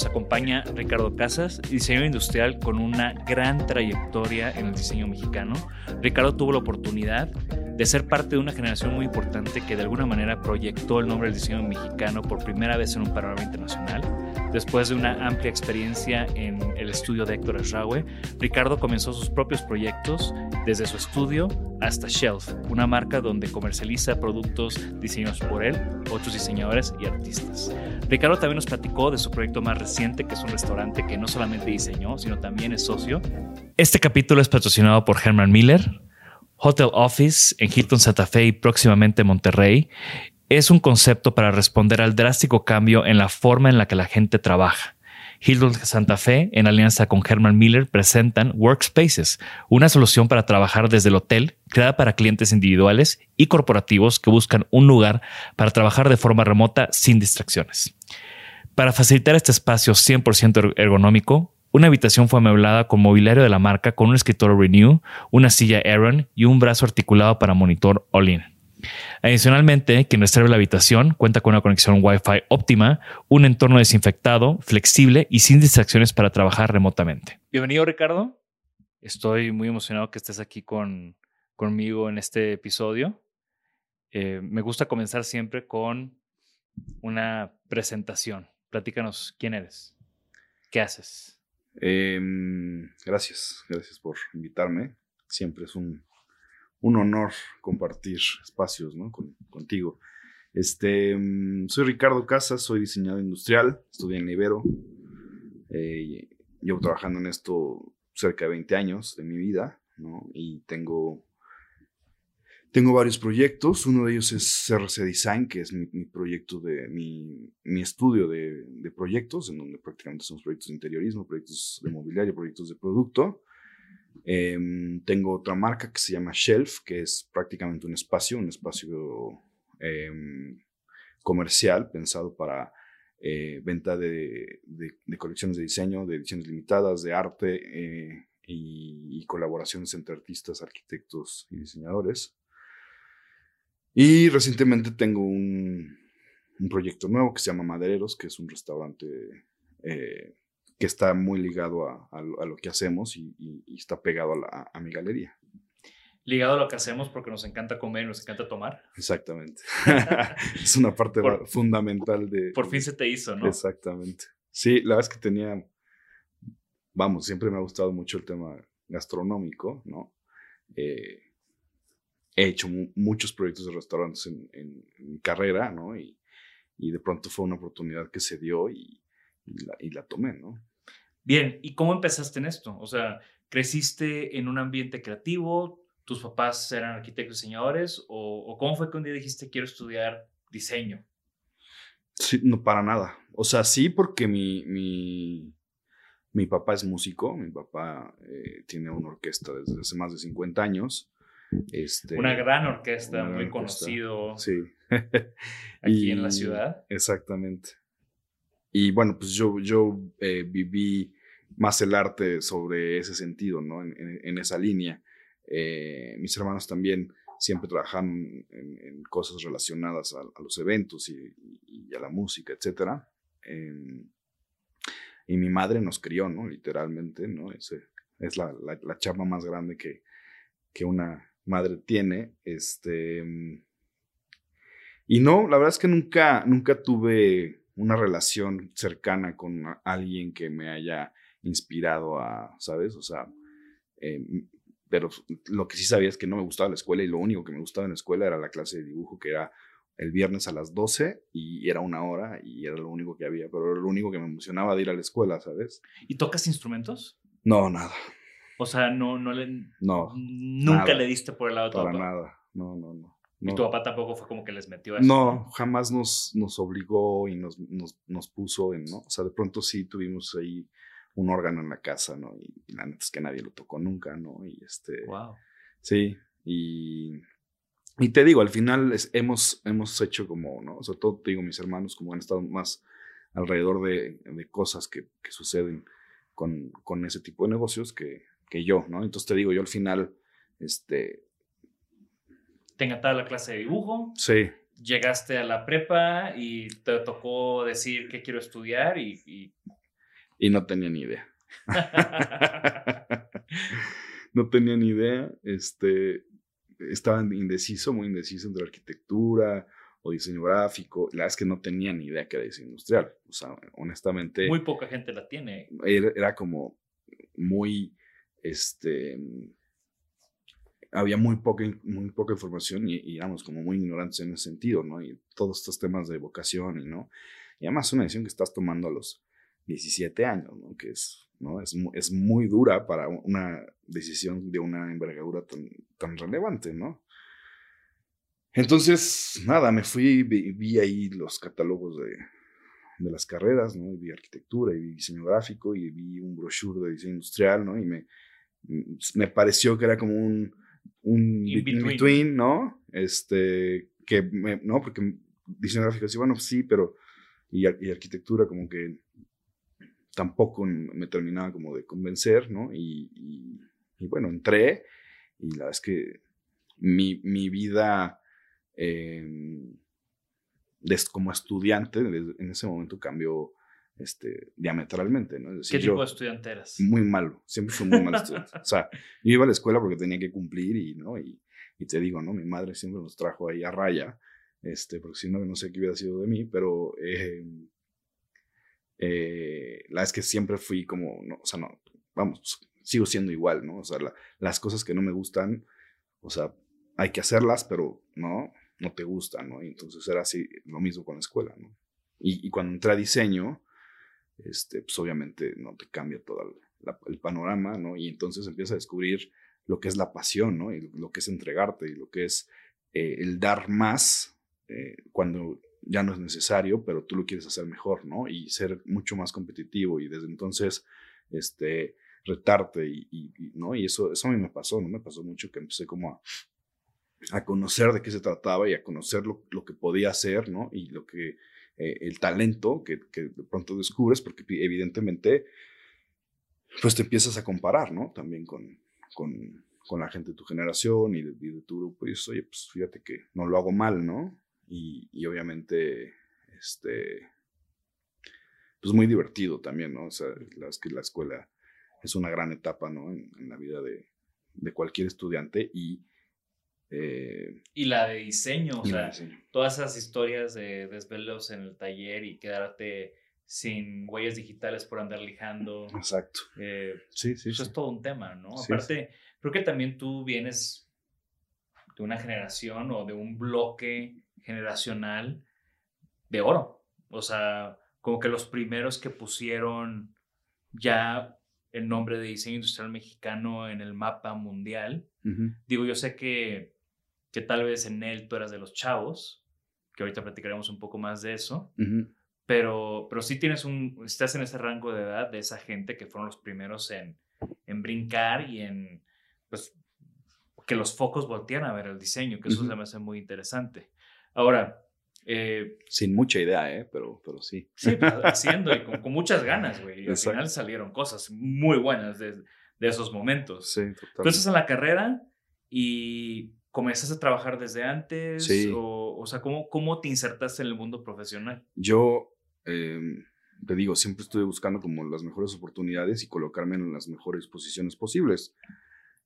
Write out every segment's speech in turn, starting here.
nos acompaña Ricardo Casas, diseñador industrial con una gran trayectoria en el diseño mexicano. Ricardo tuvo la oportunidad de ser parte de una generación muy importante que de alguna manera proyectó el nombre del diseño mexicano por primera vez en un panorama internacional. Después de una amplia experiencia en el estudio de Héctor Esraue, Ricardo comenzó sus propios proyectos desde su estudio hasta Shelf, una marca donde comercializa productos diseñados por él, otros diseñadores y artistas. Ricardo también nos platicó de su proyecto más reciente, que es un restaurante que no solamente diseñó, sino también es socio. Este capítulo es patrocinado por Herman Miller, Hotel Office en Hilton Santa Fe y próximamente Monterrey es un concepto para responder al drástico cambio en la forma en la que la gente trabaja. Hilton Santa Fe, en alianza con Herman Miller, presentan Workspaces, una solución para trabajar desde el hotel, creada para clientes individuales y corporativos que buscan un lugar para trabajar de forma remota sin distracciones. Para facilitar este espacio 100% ergonómico, una habitación fue amueblada con mobiliario de la marca con un escritorio Renew, una silla Aaron y un brazo articulado para monitor All-in. Adicionalmente, quien reserve la habitación cuenta con una conexión Wi-Fi óptima, un entorno desinfectado, flexible y sin distracciones para trabajar remotamente. Bienvenido, Ricardo. Estoy muy emocionado que estés aquí con, conmigo en este episodio. Eh, me gusta comenzar siempre con una presentación. Platícanos quién eres, qué haces. Em, gracias, gracias por invitarme. Siempre es un, un honor compartir espacios ¿no? contigo. Este, em, soy Ricardo Casas, soy diseñador industrial, estudié en Ibero. Eh, llevo trabajando en esto cerca de 20 años de mi vida, ¿no? Y tengo tengo varios proyectos, uno de ellos es CRC Design, que es mi, proyecto de mi, estudio de, proyectos, en donde prácticamente son proyectos de interiorismo, proyectos de mobiliario, proyectos de producto. Em, tengo otra marca que se llama Shelf, que es prácticamente un espacio, un espacio em, comercial pensado para eh, venta de, colecciones de diseño, de ediciones limitadas, de arte eh, y colaboraciones entre artistas, arquitectos y diseñadores. Y recientemente tengo un, proyecto nuevo que se llama Madereros, que es un restaurante eh, que está muy ligado a, lo que hacemos y, está pegado a, mi galería. Ligado a lo que hacemos porque nos encanta comer y nos encanta tomar. Exactamente. es una parte Por- fundamental de... Por fin se te hizo, ¿no? Exactamente. Sí, la verdad es que tenía, vamos, siempre me ha gustado mucho el tema gastronómico, ¿no? Eh, he hecho mu- muchos proyectos de restaurantes en, en- en mi carrera, ¿no? Y, y de pronto fue una oportunidad que se dio y, y la, y la tomé, ¿no? Bien, ¿y cómo empezaste en esto? O sea, ¿creciste en un ambiente creativo? ¿Tus papás eran arquitectos diseñadores? ¿O, o cómo fue que un día dijiste quiero estudiar diseño? Sí, no, para nada. O sea, sí, porque mi, mi, mi papá es músico, mi papá eh, tiene una orquesta desde hace más de 50 años. Este, Una gran orquesta, una muy gran orquesta. conocido Sí. aquí en la ciudad. Exactamente. Y bueno, pues yo, yo eh, viví más el arte sobre ese sentido, ¿no? En, en- en esa línea. Eh, mis hermanos también siempre trabajaron en, en cosas relacionadas a, a los eventos y, y a la música, etc. y mi madre nos crió, ¿no? Literalmente, ¿no? Ese, es la, la, la chamba más grande que, que una madre tiene. Este, y no, la verdad es que nunca, nunca tuve una relación cercana con alguien que me haya inspirado a, ¿sabes? O sea, eh, pero lo que sí sabía es que no me gustaba la escuela y lo único que me gustaba en la escuela era la clase de dibujo, que era el viernes a las 12 y era una hora y era lo único que había, pero era lo único que me emocionaba de ir a la escuela, ¿sabes? ¿Y tocas instrumentos? No, nada, O sea, no, no le, no, nunca nada. le diste por el lado de tu para papá. nada, no, no, no. Y tu papá tampoco fue como que les metió eso. No, jamás nos, nos obligó y nos, nos, nos puso en, ¿no? O sea, de pronto sí tuvimos ahí un órgano en la casa, ¿no? Y, y la neta es que nadie lo tocó nunca, ¿no? Y este, Wow. sí, y, y te digo, al final es- hemos, hemos hecho como, ¿no? Sobre todo, te digo, mis hermanos como han estado más alrededor de, de cosas que, que suceden con, con ese tipo de negocios que, que yo, ¿no? Entonces te digo, yo al final, este, Te encantaba la clase de dibujo, sí, llegaste a la prepa y te tocó decir qué quiero estudiar y... y- y no tenía ni idea. no tenía ni idea. Este, estaba indeciso, muy indeciso entre arquitectura o diseño gráfico. La verdad es que no tenía ni idea que era diseño industrial. O sea, honestamente, muy poca gente la tiene. era, era como muy, este, había muy poca, muy poca información y, y éramos como muy ignorantes en ese sentido, ¿no? Y todos estos temas de vocación y, ¿no? Y además una decisión que estás tomando a los 17 años, ¿no? Que es, ¿no? Es, es muy dura para una decisión de una envergadura tan, tan relevante, ¿no? Entonces, nada, me fui, vi, vi ahí los catálogos de, de las carreras, ¿no? Y vi arquitectura, y vi diseño gráfico, y vi un brochure de diseño industrial, ¿no? Y me, me pareció que era como un, un In in between. ¿no? Este, que, me, ¿no? Porque diseño gráfico, sí, bueno, sí, pero, y, ar- y arquitectura como que tampoco me terminaba como de convencer, ¿no? Y, y- y bueno, entré y la verdad es que mi, mi vida eh, des- como estudiante en ese momento cambió este, diametralmente, ¿no? Es ¿Qué decir, tipo yo- de estudiante eras? muy malo, siempre fui muy mal estudiante. O sea, yo iba a la escuela porque tenía que cumplir y, ¿no? Y, y te digo, ¿no? Mi madre siempre nos trajo ahí a raya, este, porque si no, no sé qué hubiera sido de mí, pero eh, eh, la es que siempre fui como, no, o sea, no, vamos, sigo siendo igual, ¿no? O sea, la- las cosas que no me gustan, o sea, hay que hacerlas, pero no, no te gustan, ¿no? Y entonces era así, lo mismo con la escuela, ¿no? Y, y cuando entré a diseño, este, pues obviamente no te cambia todo el, panorama, ¿no? Y entonces empiezas a descubrir lo que es la pasión. Y lo que es entregarte y lo que es eh, el dar más eh, cuando ya no es necesario, pero tú lo quieres hacer mejor, ¿no? Y ser mucho más competitivo y desde entonces, este, retarte y, ¿no? Y eso, eso a mí me pasó, ¿no? Me pasó mucho que empecé como a, conocer de qué se trataba y a conocer lo, que podía hacer. Y lo que, eh, el talento que, de pronto descubres, porque evidentemente, pues te empiezas a comparar, ¿no? También con, con, la gente de tu generación y de, tu grupo, y dices, oye, pues fíjate que no lo hago mal, ¿no? Y, obviamente, este, pues muy divertido también, ¿no? O sea, la, es que la escuela es una gran etapa, ¿no? En, en la vida de, de cualquier estudiante y Eh, Y la de diseño, o sea, diseño. todas esas historias de desvelos en el taller y quedarte sin huellas digitales por andar lijando. Exacto. eh, Sí, sí, eso sí. es todo un tema, ¿no? Sí, Aparte, creo que también tú vienes de una generación o de un bloque generacional de oro. O sea, como que los primeros que pusieron ya el nombre de diseño industrial mexicano en el mapa mundial. Digo, yo sé que, que tal vez en él tú eras de los chavos, que ahorita platicaremos un poco más de eso, Ujú. pero, pero sí tienes un, estás en ese rango de edad de esa gente que fueron los primeros en, en brincar y en, pues, que los focos voltean a ver el diseño, que eso Ujú. se me hace muy interesante. Ahora, eh, Sin mucha idea, ¿eh? Pero, pero sí. sí, pues, haciendo y con, con muchas ganas, güey, y al final salieron cosas muy buenas de, de esos momentos. Sí, totalmente. Entonces en la carrera y comenzaste a trabajar desde antes Sí. o, o sea, ¿cómo, ¿cómo te insertaste en el mundo profesional? Yo, eh, te digo, siempre estuve buscando como las mejores oportunidades y colocarme en las mejores posiciones posibles.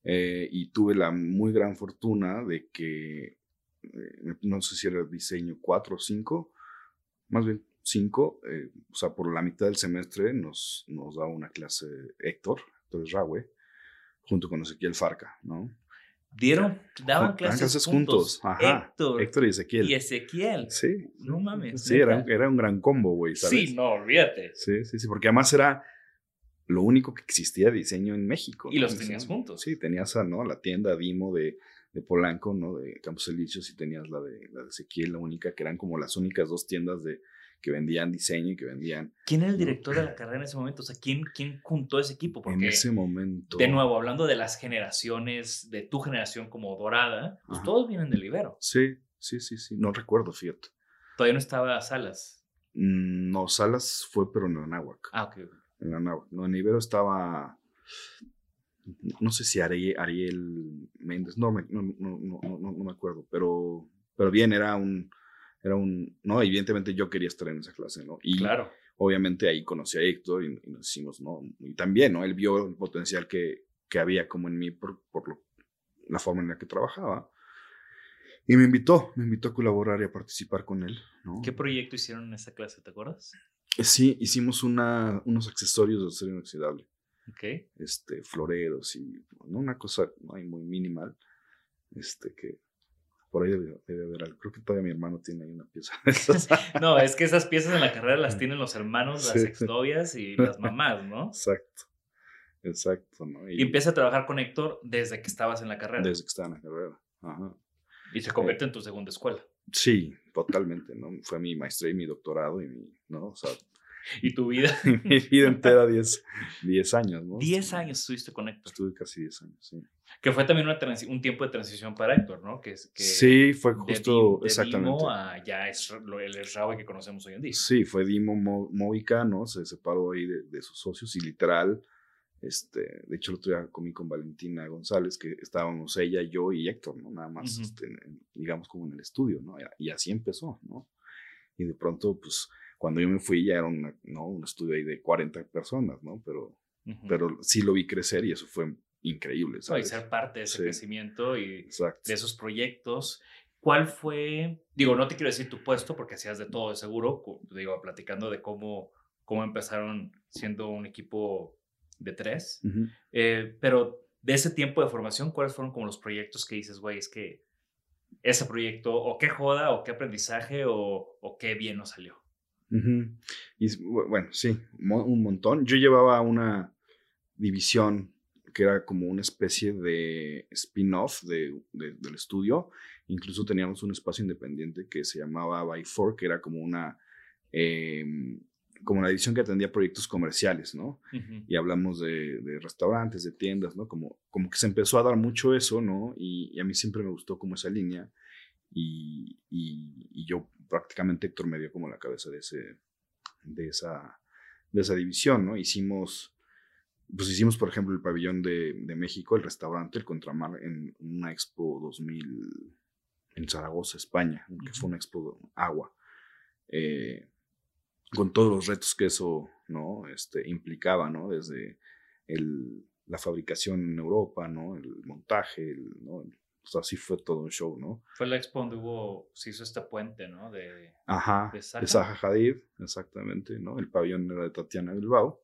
Eh, y tuve la muy gran fortuna de que, eh, no sé si era diseño 4 o 5, más bien 5, o sea, por la mitad del semestre nos, nos da una clase Héctor, Héctor Esraue, junto con Ezequiel Farca, ¿no? Dieron, daban clases, clases juntos. juntos, ajá. Héctor, Héctor y Ezequiel. y Ezequiel. Sí. No mames, Sí, era, neta. era un gran combo, güey. Sí, no, olvídate. Sí, sí, sí, porque además era lo único que existía de diseño en México. Y ¿no? los tenías juntos. Sí, tenías ¿no? la tienda Dimo de, de Polanco, ¿no? De Campos Elíseos y tenías la de, la de Ezequiel, la única, que eran como las únicas dos tiendas de, que vendían diseño y que vendían ¿Quién era el director de la carrera en ese momento? O sea, ¿quién, quién juntó ese equipo? Porque, en ese momento. de nuevo, hablando de las generaciones, de tu generación como dorada, pues todos vienen del Ibero. Sí, sí, sí, sí. No recuerdo, fíjate. Todavía no estaba Salas. Mm, No, Salas fue, pero en Anáhuac. Ah, ok. En Anáhuac. No, en Ibero estaba. No sé si Ariel, Ariel Méndez, no, me- no, no, no, no, no- no me acuerdo, pero, pero bien, era un, era un, no, evidentemente yo quería estar en esa clase, ¿no? Y Claro. obviamente ahí conocí a Héctor y, y nos hicimos, ¿no? Y también, ¿no? Él vio el potencial que, que había como en mí por, por lo- la forma en la que trabajaba. Y me invitó, me invitó a colaborar y a participar con él, ¿no? ¿Qué proyecto hicieron en esa clase? ¿Te acuerdas? Sí, hicimos una, unos accesorios de acero inoxidable Ok. este, floreros y ¿no? una cosa muy minimal, este, que por ahí debe, debe haber algo. Creo que todavía mi hermano tiene ahí una pieza de esas. No, es que esas piezas en la carrera las tienen los hermanos, las Sí. exnovias y las mamás, ¿no? exacto, exacto, ¿no? Y empieza a trabajar con Héctor desde que estabas en la carrera. Desde que estaba en la carrera. Ajá. Y se convierte en tu segunda escuela. Sí, totalmente, ¿no? Fue mi maestría y mi doctorado y mi, ¿no? O sea, Y tu vida. mi vida entera 10 10 años, ¿no? 10 años estuviste con Héctor. Estuve casi 10 años, sí. Que fue también una un tiempo de transición para Héctor, ¿no? Que, sí, fue de justo, Dim- de exactamente. Dimo a ya es lo- el Esraue que conocemos hoy en día. Sí, fue Dimo Mo- ¿no? Se separó ahí de, de sus socios y literal, este, de hecho el otro día comí con Valentina González, que estábamos ella, yo y Héctor, ¿no? Nada más, este, en- digamos como en el estudio, ¿no? Y así empezó, ¿no? Y de pronto, pues, cuando yo me fui ya era una, ¿no? un estudio ahí de 40 personas, ¿no? Pero, pero sí lo vi crecer y eso fue increíble, No, y ¿sabes? ser parte de ese Sí. crecimiento y Exacto. de esos proyectos. ¿Cuál fue? Digo, no te quiero decir tu puesto porque hacías de todo de seguro. Digo, platicando de cómo, cómo empezaron siendo un equipo de tres. Ujú. Eh, pero de ese tiempo de formación, ¿cuáles fueron como los proyectos que dices, güey, es que ese proyecto, o qué joda, o qué aprendizaje, o, o qué bien nos salió? Ujú. Y s- bu- bueno, sí, un montón. Yo llevaba una división que era como una especie de spin-off de, de- del estudio. Incluso teníamos un espacio independiente que se llamaba By Four, que era como una, em, como una división que atendía proyectos comerciales, ¿no? Ujú. y hablamos de, de restaurantes, de tiendas, ¿no? Como, como que se empezó a dar mucho eso, ¿no? Y, y a mí siempre me gustó como esa línea y, y- y yo prácticamente Héctor me dio como la cabeza de, ese, de, esa, de esa división, ¿no? Hicimos, pues hicimos, por ejemplo, el pabellón de, de México, el restaurante, el Contramar, en una Expo 2000 en Zaragoza, España, que fue una Expo agua. Eh, con todos los retos que eso ¿no? este, implicaba, ¿no? Desde el- la fabricación en Europa, ¿no? El montaje, el, ¿no? pues así fue todo un show, ¿no? Fue la expo donde hubo, se hizo este puente, ¿no? De, Ajá, De. Zaha, Hadid, exactamente, ¿no? El pabellón era de Tatiana Bilbao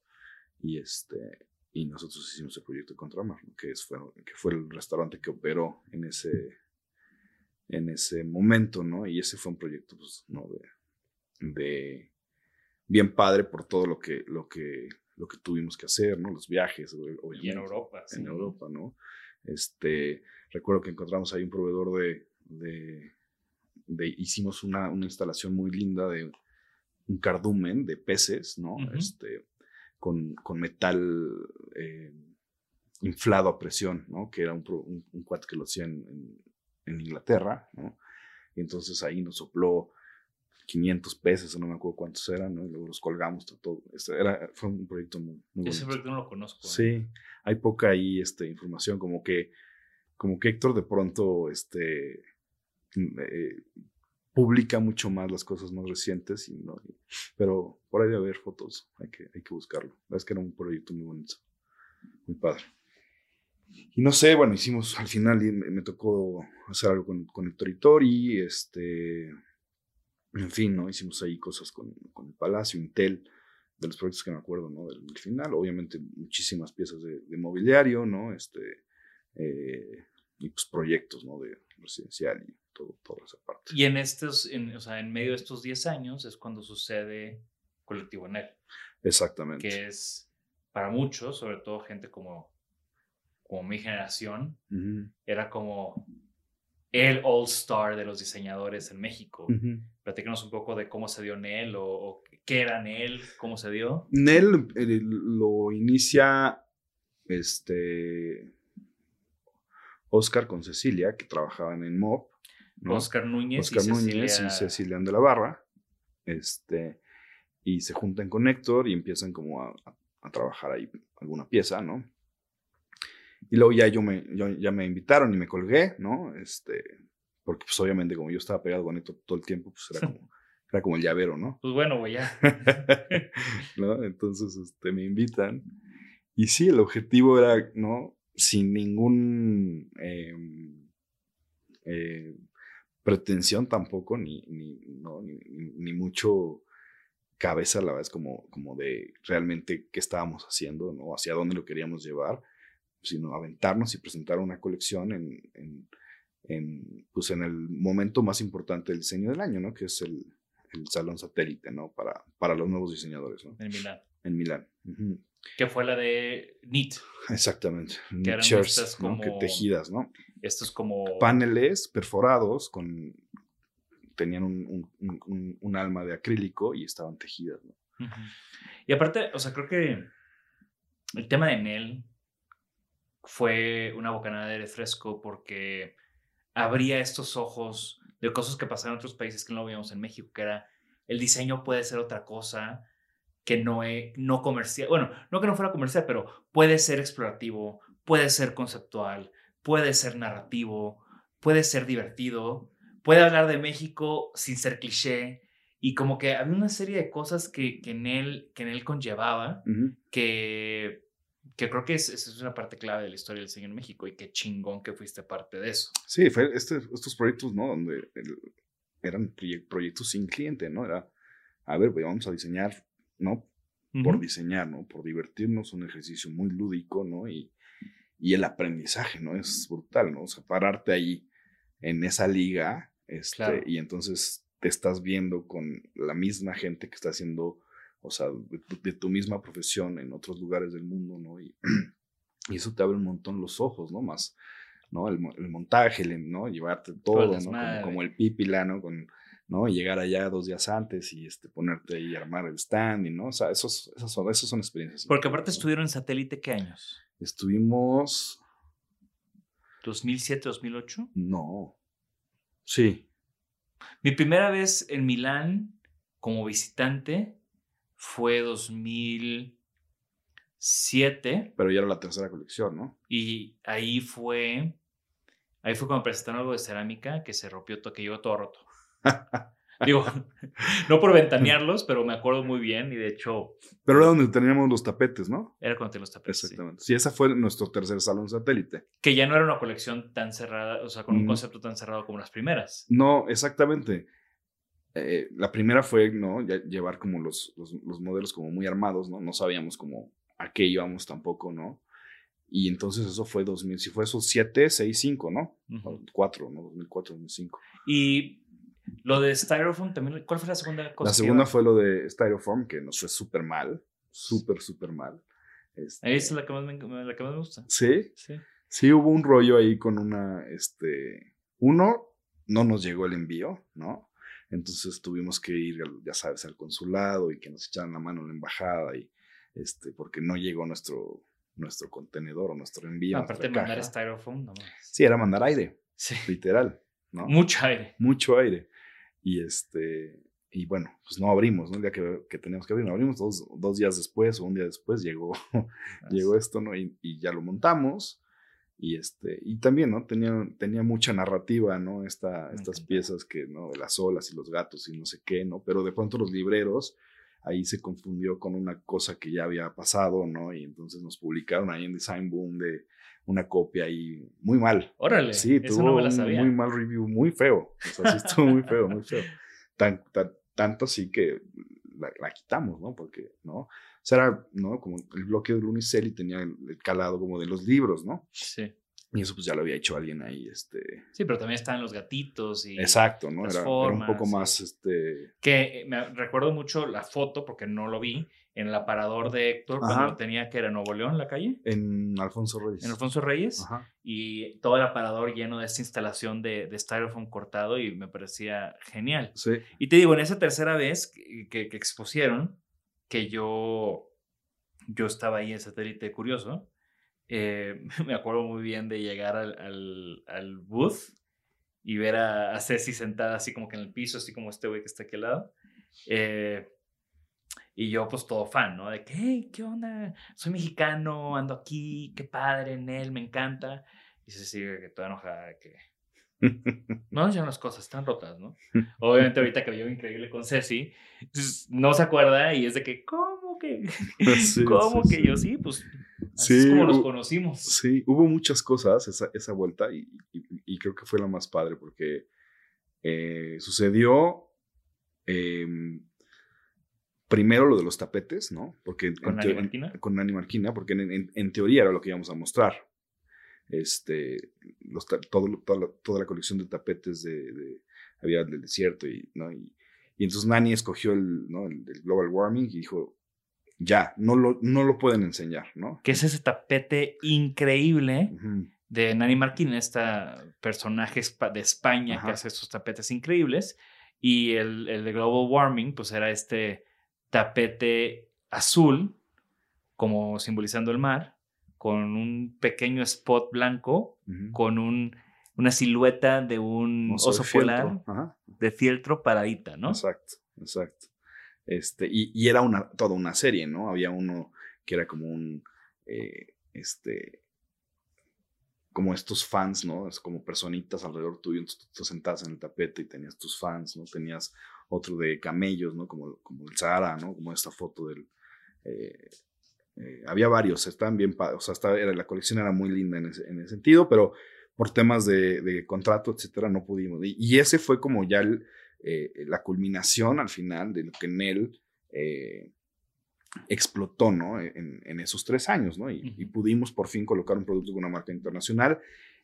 y este y nosotros hicimos el proyecto de Contramar, ¿no? que, es, fue, que fue el restaurante que operó en ese en ese momento, ¿no? Y ese fue un proyecto, pues, ¿no? De, de bien padre por todo lo que, lo que, lo que tuvimos que hacer, ¿no? Los viajes, obviamente. y en Europa. En sí. Europa, ¿no? Este, recuerdo que encontramos ahí un proveedor de, de, de- hicimos una, una instalación muy linda de un cardumen de peces, ¿no? Este, con, con metal eh, inflado a presión, ¿no? Que era un, un, un cuate que lo hacía en, Inglaterra, ¿no? Y entonces ahí nos sopló 500 peces, no me acuerdo cuántos eran, ¿no? Y luego los colgamos todo. Este era, fue un proyecto muy, muy Ese proyecto no lo conozco. ¿eh? Sí, hay poca ahí este, información, como que, como que Héctor de pronto este, eh, publica mucho más las cosas más recientes, y no, pero por ahí debe haber fotos, hay que, hay que buscarlo. La verdad es que era un proyecto muy bonito, muy padre. Y no sé, bueno, hicimos al final, y me, me tocó hacer algo con, con Héctor Itori, este, en fin, ¿no? Hicimos ahí cosas con, con el Palacio, Intel, de los proyectos que me acuerdo, ¿no? Del, del final, obviamente muchísimas piezas de, de mobiliario, ¿no? Este, eh, y pues proyectos, ¿no? De residencial y todo, toda esa parte. Y en estos, en, o sea, en medio de estos 10 años es cuando sucede Colectivo Enel, Exactamente. que es para muchos, sobre todo gente como, como mi generación, era como el all star de los diseñadores en México. Platícanos un poco de cómo se dio Nel o, o qué era Nel, cómo se dio. Nel eh, lo inicia este Oscar con Cecilia, que trabajaban en MOB. ¿No? Oscar Núñez Oscar y Núñez Cecilia. y Cecilia de la Barra. Este, y se juntan con Héctor y empiezan como a, a- trabajar ahí alguna pieza, ¿no? Y luego ya yo me, yo- ya me invitaron y me colgué, ¿no? Este, porque pues obviamente como yo estaba pegado con Héctor todo el tiempo, pues era como, era como el llavero, ¿no? Pues bueno, güey, ya. ¿no? Entonces, este, me invitan. Y sí, el objetivo era, ¿no? Sin ningún eh, eh, pretensión tampoco, ni, ni, ¿no? ni, ni- mucho cabeza a la vez como, como de realmente qué estábamos haciendo, ¿no? Hacia dónde lo queríamos llevar, sino aventarnos y presentar una colección en, en, en, pues en el momento más importante del diseño del año, ¿no? Que es el, el salón satélite, ¿no? Para, para los nuevos diseñadores, ¿no? En Milán. En Milán. Que fue la de NIT. Exactamente. Que eran Shirts, estas ¿no? Que como- tejidas, ¿no? Esto es como. Paneles perforados con... Tenían un, un- un- un- alma de acrílico y estaban tejidas, ¿no? Ujú. Y aparte, o sea, creo que el tema de Nel fue una bocanada de aire fresco porque abría estos ojos de cosas que pasaban en otros países que no veíamos en México, que era el diseño puede ser otra cosa que no, es, no comercial. Bueno, no que no fuera comercial, pero puede ser explorativo, puede ser conceptual, puede ser narrativo, puede ser divertido, puede hablar de México sin ser cliché. Y como que había una serie de cosas que, que, en, él, que en él conllevaba que, que creo que es, esa es una parte clave de la historia del diseño en México y qué chingón que fuiste parte de eso. Sí, fue este- estos proyectos, ¿no? Donde el- eran proye- proyectos sin cliente, ¿no? Era, a ver, pues vamos a diseñar, ¿no? Por Ujú. diseñar, ¿no? Por divertirnos, un ejercicio muy lúdico, ¿no? Y, y el aprendizaje, ¿no? Es brutal, ¿no? O sea, pararte ahí en esa liga, este, Claro. y entonces te estás viendo con la misma gente que está haciendo, o sea, de, tu- de tu misma profesión en otros lugares del mundo, ¿no? Y, y eso te abre un montón los ojos, ¿no? Más, ¿no? El, mo- el montaje, el, ¿no? Llevarte todo, ¿no? Como, como el pípila, ¿no? Con, ¿no? Y llegar allá dos días antes y este, ponerte ahí, armar el stand, y, ¿no? O sea, esos, esas, son, esas son experiencias. Porque aparte estuvieron en satélite, ¿qué años? Estuvimos, ¿2007, 2008? no, sí, Mi primera vez en Milán como visitante fue 2007 pero ya era la tercera colección, ¿no? y ahí fue, ahí fue cuando presentaron algo de cerámica que se rompió, todo, que llegó todo roto. Digo, no por ventanearlos, pero me acuerdo muy bien y de hecho Pero era donde teníamos los tapetes, ¿no? era cuando tenía los tapetes. sí. Exactamente. Sí, esa fue nuestro tercer salón satélite. Que ya no era una colección tan cerrada, o sea, con un Mm. concepto tan cerrado como las primeras. No, exactamente. Eh, la primera fue, ¿no? Ya llevar como los, los, los modelos como muy armados, ¿no? No sabíamos como a qué íbamos tampoco, ¿no? Y entonces eso fue 2000, si fue eso 7, 6, 5, ¿no? Ujú. 4, ¿no? 2004, 2005. Y lo de Styrofoam también, ¿cuál fue la segunda cosa? La segunda fue lo de Styrofoam, que nos fue súper mal, súper, súper mal. Este, Esa es la que más me, la que más me gusta. Sí, Sí. sí hubo un rollo ahí con una, este, uno, no nos llegó el envío, ¿no? Entonces tuvimos que ir, ya sabes, al consulado y que nos echaran la mano en la embajada y, este, porque no llegó nuestro, nuestro contenedor o nuestro envío. No, aparte de mandar. Styrofoam, no más. Sí, era mandar aire, Sí. literal, ¿no? Mucho aire. Mucho aire. Y este, y bueno, pues no abrimos, ¿no? El día que, que teníamos que abrir, no abrimos, dos, dos días después o un día después llegó, llegó esto, ¿no? Y, y ya lo montamos. Y este, y también, ¿no? Tenía, tenía mucha narrativa, ¿no? Esta, estas piezas que, ¿no? De las olas y los gatos y no sé qué, ¿no? Pero de pronto los libreros ahí se confundió con una cosa que ya había pasado, ¿no? Y entonces nos publicaron ahí en Design Boom de una copia ahí muy mal. Órale, Sí, tuvo no un muy mal review, muy feo. O sea, sí estuvo muy feo, muy feo. Tan, tan- tanto así que la, la quitamos, ¿no? Porque, ¿no? O sea, era, ¿no? Como el bloque de Unicel tenía el, el calado como de los libros, ¿no? Sí. Y eso pues ya lo había hecho alguien ahí, este... Sí, pero también estaban los gatitos y... Exacto, ¿no? las Era, era un poco formas, más, este... Que me recuerdo mucho la foto, porque no lo vi, en el aparador de Héctor, cuando Ajá. tenía que era Nuevo León, la calle, En Alfonso Reyes. en Alfonso Reyes, Ajá. y todo el aparador lleno de esta instalación de, de styrofoam cortado y me parecía genial. Sí. Y te digo, en esa tercera vez que, que- que expusieron, que yo, yo estaba ahí en Satélite Curioso, eh, me acuerdo muy bien de llegar al, al, al booth y ver a, a Ceci sentada así como que en el piso, así como este güey que está aquí al lado. Eh, y yo pues todo fan, ¿no? De que, hey, ¿qué onda? Soy mexicano, ando aquí, qué padre en él, me encanta. Y Ceci que toda enojada, que... No, ya las cosas están rotas, ¿no? Obviamente ahorita que vio increíble con Ceci, no se acuerda y es de que, ¿cómo que? Sí, ¿Cómo sí, que sí. yo sí? Pues así es como nos conocimos. Sí, hubo muchas cosas esa, esa vuelta y, y- y creo que fue la más padre porque eh, sucedió em, primero lo de los tapetes, ¿no? Porque ¿Con Nani en- Marquina? con Nani Marquina, porque en, en- en teoría era lo que íbamos a mostrar. Este, los todo, toda, la, toda la colección de tapetes de, de- había del desierto y, ¿no? y, y entonces Nani escogió el, ¿no? el, el global warming y dijo, ya, no lo, no lo pueden enseñar, ¿no? Que es ese tapete increíble de Nani Marquina, esta personaje de España que hace estos tapetes increíbles. Y el, el de Global Warming, pues era este tapete azul, como simbolizando el mar, con un pequeño spot blanco, con un, una silueta de un Oso oso, de polar Ajá, de fieltro paradita, ¿no? Exacto, exacto. Este, y, y era una, toda una serie, ¿no? Había uno que era como un, eh, este, como estos fans, ¿no? Es como personitas alrededor tuyo, entonces tú, tú sentabas en el tapete y tenías tus fans, ¿no? Tenías otro de camellos, ¿no? Como, como el Sahara, ¿no? Como esta foto del... eh, eh, había varios, estaban bien, o sea, estaba- era, la colección era muy linda en ese, en ese sentido, pero por temas de, de contrato, etcétera, no pudimos. Y, y ese fue como ya el, eh, la culminación al final de lo que Nel eh, explotó, ¿no? En, en esos tres años, ¿no? Y, pudimos por fin colocar un producto con una marca internacional.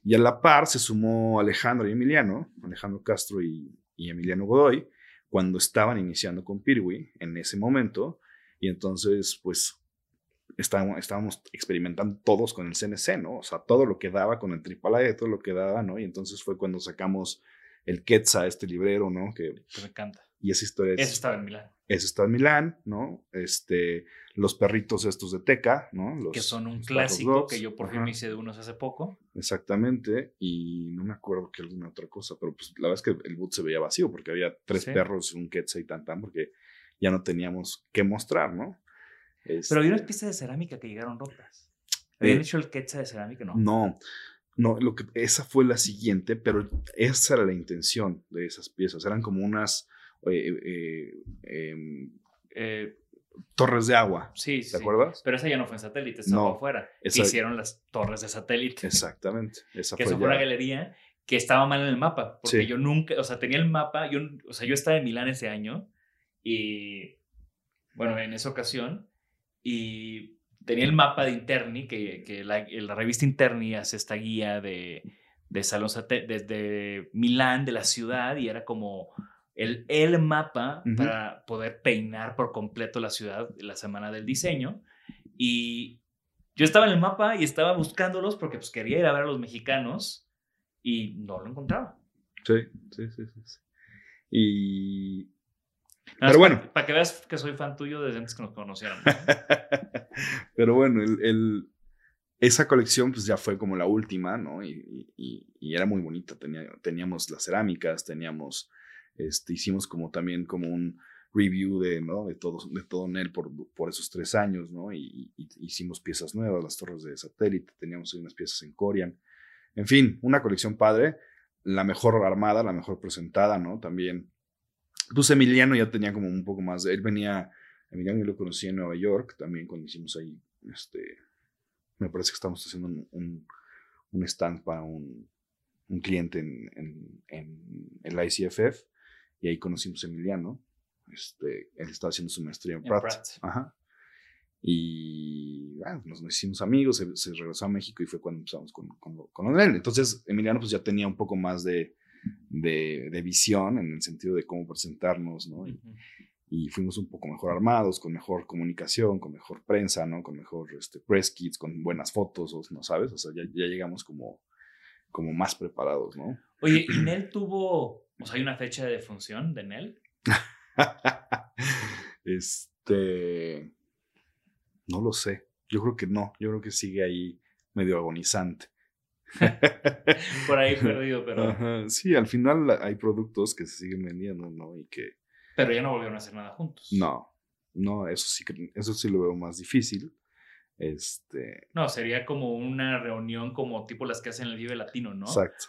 Y a la par se sumó Alejandro y Emiliano, Alejandro Castro y, y Emiliano Godoy, cuando estaban iniciando con Pirwi en ese momento. Y entonces, pues, estábamos, estábamos experimentando todos con el CNC, ¿no? O sea, todo lo que daba con el AAA, todo lo que daba, ¿no? Y entonces fue cuando sacamos el Quetzal, este librero, ¿no? Que, Que me encanta. y esa historia es... Eso estaba en Milán. Eso está en Milán, ¿no? Este, los perritos estos de Teca, ¿no? Los, que son un clásico que yo por fin me hice de unos hace poco. Exactamente, y no me acuerdo que alguna otra cosa, pero pues la verdad es que el boot se veía vacío porque había tres Sí. perros, un Quetzal y tan tan, porque ya no teníamos que mostrar, ¿no? Pero había unas Este, piezas de cerámica que llegaron rotas. ¿Habían Eh, hecho el quetzal de cerámica? No. No, no, lo que, esa fue la siguiente, pero esa era la intención de esas piezas. Eran como unas, eh, eh, em, Eh, torres de agua. sí, sí. ¿Te acuerdas? Pero esa ya no fue en satélite, estaba No, afuera. esa- Hicieron las torres de satélite. Exactamente. Esa que fue eso fue una galería que estaba mal en el mapa. Porque Sí. yo nunca, o sea, tenía el mapa, yo, o sea, yo estaba en Milán ese año y, bueno, en esa ocasión, y tenía el mapa de Interni, que, que la, la revista Interni hace esta guía de, de salón desde Milán, de la ciudad, y era como el, el mapa para poder peinar por completo la ciudad la semana del diseño. Y yo estaba en el mapa y estaba buscándolos porque pues, quería ir a ver a los mexicanos y no lo encontraba. Sí, sí, sí, sí, sí. Y. Pero bueno. Para, para que veas que soy fan tuyo desde antes que nos conociéramos. Pero bueno, el, el- esa colección pues ya fue como la última, ¿no? Y, y- y era muy bonita. Tenía, teníamos las cerámicas, teníamos, este, hicimos como también como un review de, ¿no? De todo, de todo Nel por, por esos tres años, ¿no? Y, hicimos piezas nuevas, las torres de satélite, teníamos unas piezas en Corian. En fin, una colección padre, la mejor armada, la mejor presentada, ¿no? También, pues Emiliano ya tenía como un poco más, de- él venía, Emiliano yo lo conocí en Nueva York, también cuando hicimos ahí, este, me parece que estamos haciendo un, stand para un, un cliente en, en, en el ICFF, y ahí conocimos a Emiliano, este, él estaba haciendo su maestría en En Pratt. Pratt. Ajá. Y bueno, nos, nos hicimos amigos, se, se regresó a México y fue cuando empezamos con, con, con él. Entonces, Emiliano pues ya tenía un poco más de, de, de visión en el sentido de cómo presentarnos, ¿no? Y, y fuimos un poco mejor armados, con mejor comunicación, con mejor prensa, ¿no? Con mejor este, press kits, con buenas fotos, ¿no sabes? O sea, ya, ya llegamos como, como más preparados, ¿no? Oye, ¿y Nel tuvo, o sea, hay una fecha de defunción de Nel? este. No lo sé. Yo creo que no. Yo creo que sigue ahí medio agonizante. Por ahí perdido, pero, Ajá, Sí, al final hay productos que se siguen vendiendo, ¿no? Y que pero ya no volvieron a hacer nada juntos. no, no, eso sí eso sí lo veo más difícil. Este, No, sería como una reunión como tipo las que hacen en el Vive Latino, ¿no? exacto.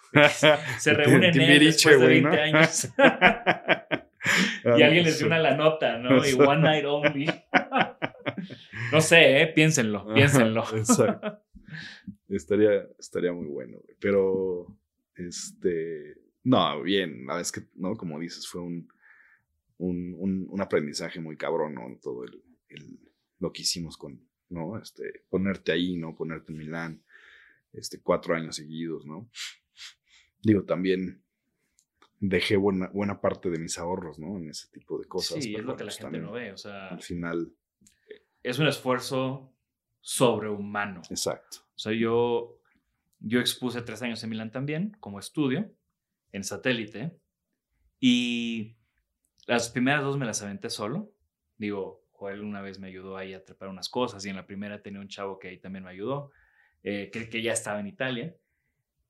Se reúnen en después de güey, 20 ¿no? años. y alguien les dio una la nota, ¿no? Y one night only. no sé, ¿eh? Piénsenlo, piénsenlo. Exacto. Estaría, estaría muy bueno, güey. Pero, este, no, bien, la es que, ¿no? Como dices, fue un, un, un, un aprendizaje muy cabrón, ¿no? Todo el, el- lo que hicimos con, ¿no? Este, ponerte ahí, ¿no? Ponerte en Milán, este, cuatro años seguidos, ¿no? Digo, también dejé buena, buena parte de mis ahorros, ¿no? En ese tipo de cosas. sí, es lo que la pues gente no ve. O sea, Al final, es un esfuerzo sobrehumano. exacto. O sea, yo, yo expuse tres años en Milán también, como estudio, en satélite. Y las primeras dos me las aventé solo. Digo, Joel una vez me ayudó ahí a trepar unas cosas y en la primera tenía un chavo que ahí también me ayudó, eh, que, que ya estaba en Italia.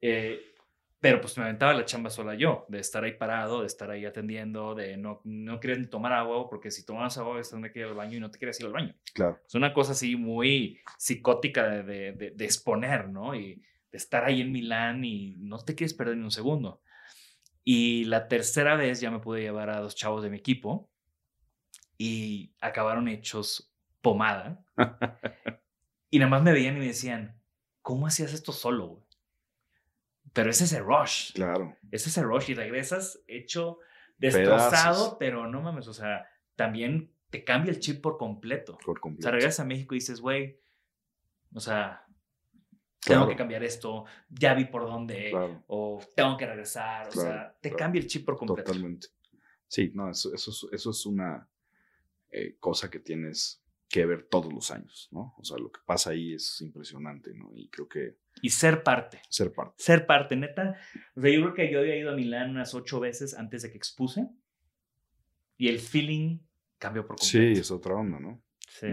Eh, pero pues me aventaba la chamba sola yo, de estar ahí parado, de estar ahí atendiendo, de no, no querer ni tomar agua, porque si tomas agua es donde que ir al baño y no te quieres ir al baño. Claro. Es una cosa así muy psicótica de, de- de- de exponer, ¿no? Y de estar ahí en Milán y no te quieres perder ni un segundo. Y la tercera vez ya me pude llevar a dos chavos de mi equipo y acabaron hechos pomada. y nada más me veían y me decían, ¿cómo hacías esto solo? güey?" Pero es ese rush. Claro. Es ese rush y regresas hecho destrozado, Pedazos. pero no mames, o sea, también te cambia el chip por completo. Por O completo. sea, regresas a México y dices, güey, o sea, Claro. tengo que cambiar esto, ya vi por dónde, Claro. o tengo que regresar, o Claro, sea, te cambia el chip por completo. Totalmente. Sí, no, eso, eso, es- eso es una eh, cosa que tienes que ver todos los años, ¿no? O sea, lo que pasa ahí es impresionante, ¿no? Y creo que Y ser parte, ser parte. ser parte, neta. O sea, yo creo que yo había ido a Milán unas ocho veces antes de que expuse y el feeling cambió por Sí, completo. es otra onda, ¿no? Sí.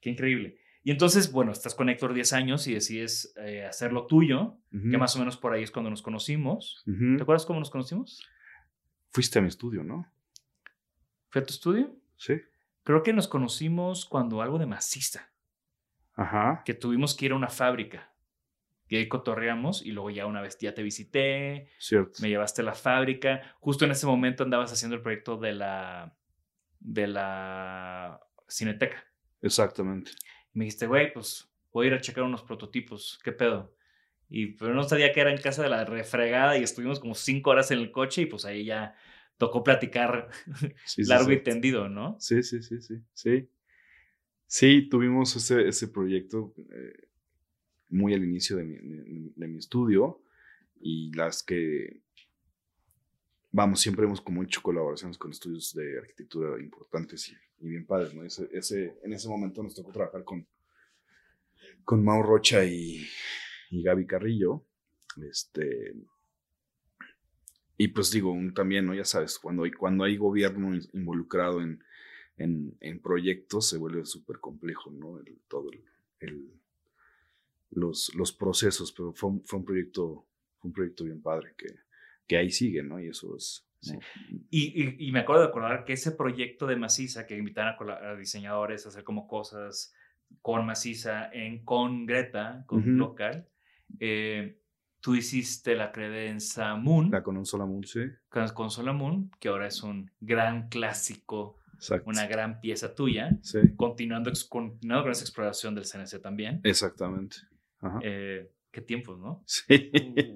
Qué increíble. Y entonces, bueno, estás con Héctor 10 años y decides eh, hacer lo tuyo, Ujú. que más o menos por ahí es cuando nos conocimos. ¿Te acuerdas cómo nos conocimos? Fuiste a mi estudio, ¿no? ¿Fue a tu estudio? Sí. Creo que nos conocimos cuando algo de maciza, Ajá. que tuvimos que ir a una fábrica. Y ahí cotorreamos y luego ya una vez ya te visité, Cierto. me llevaste a la fábrica. Justo en ese momento andabas haciendo el proyecto de la, de la Cineteca. Exactamente. Y me dijiste, güey, pues voy a ir a checar unos prototipos. ¿Qué pedo? Y pero no sabía que era en casa de la refregada y estuvimos como cinco horas en el coche y pues ahí ya tocó platicar Sí, largo sí. y tendido, ¿no? Sí, sí, sí, sí, sí. Sí, tuvimos ese, ese proyecto eh, muy al inicio de mi, de- de mi estudio y las que, vamos, siempre hemos como hecho colaboraciones con estudios de arquitectura importantes y, y bien padres, ¿no? Ese, ese, en ese momento nos tocó trabajar con, con Mau Rocha y, y Gaby Carrillo, este... Y pues digo, un- también, ¿no? Ya sabes, cuando hay, cuando hay gobierno in- involucrado en, en, en proyectos se vuelve súper complejo, ¿no? El- todo el, el- los, los procesos, pero fue un, fue un proyecto, fue un proyecto bien padre que, que ahí sigue, ¿no? Y eso es... ¿no? Y, y- y me acuerdo de acordar que ese proyecto de Maciza, que invitaban a, diseñadores a hacer como cosas con Maciza, en, con Greta, con local, eh, tú hiciste la credenza Moon, La con un sola Moon, sí. con, con Sola Moon, que ahora es un gran clásico, Exacto. una gran pieza tuya, Sí, continuando, continuando con esa exploración del CNC también. exactamente. Ajá. Eh, qué tiempos, ¿no? Sí.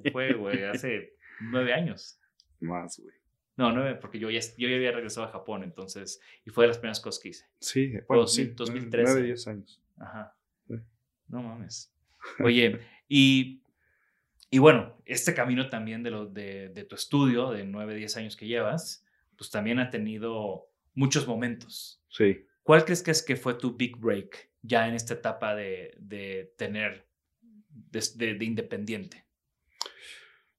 Uh, Fue, güey, hace nueve años. Más, güey. No, nueve, porque yo ya, yo ya había regresado a Japón, entonces, y fue de las primeras cosas que hice. Sí, bueno, 2000, sí. 2013. 9, 10 años. Ajá. Sí. No mames. Oye, y, y bueno, este camino también de, lo, de, de tu estudio, de 9, 10 años que llevas, pues también ha tenido muchos momentos. Sí. ¿Cuál crees que es que fue tu big break ya en esta etapa de, de tener, de, de- de independiente?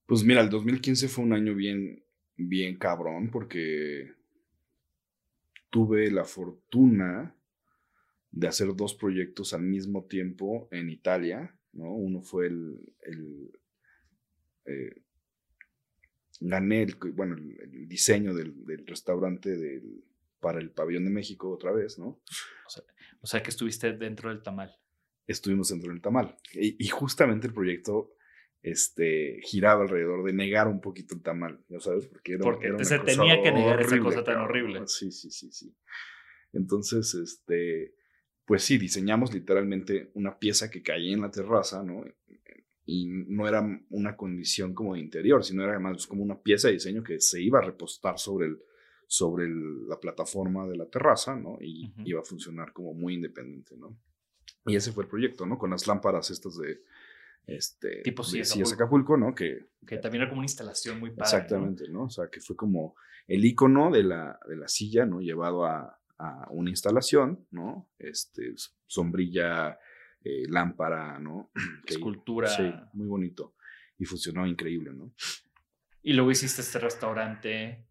Pues mira, el 2015 fue un año bien, bien cabrón porque tuve la fortuna de hacer dos proyectos al mismo tiempo en Italia, ¿no? Uno fue el, el, eh, gané el, bueno, el, el diseño del, del restaurante del, para el pabellón de México otra vez, ¿no? O sea, que estuviste dentro del tamal. estuvimos dentro del tamal. Y, y justamente el proyecto este, giraba alrededor de negar un poquito el tamal, ¿ya sabes? Porque, era, Porque era una se cosa tenía que negar esa cosa tan cabrón. horrible. Sí, sí, sí, sí. Entonces, este, pues sí, diseñamos literalmente una pieza que caía en la terraza, ¿no? Y no era una condición como de interior, sino era más como una pieza de diseño que se iba a repostar sobre, el, sobre el- la plataforma de la terraza, ¿no? Y Ujú. iba a funcionar como muy independiente, ¿no? Y ese fue el proyecto, ¿no? Con las lámparas estas de, este, Tipo Sillas Acapulco. Acapulco, ¿no? Que, Que también era como una instalación muy padre. ¿no? Exactamente, ¿no? O sea, que fue como el icono de la, de la silla, ¿no? Llevado a, a una instalación, ¿no? Este, sombrilla, eh, lámpara, ¿no? Escultura. Sí, muy bonito. Y funcionó increíble, ¿no? Y luego hiciste este restaurante.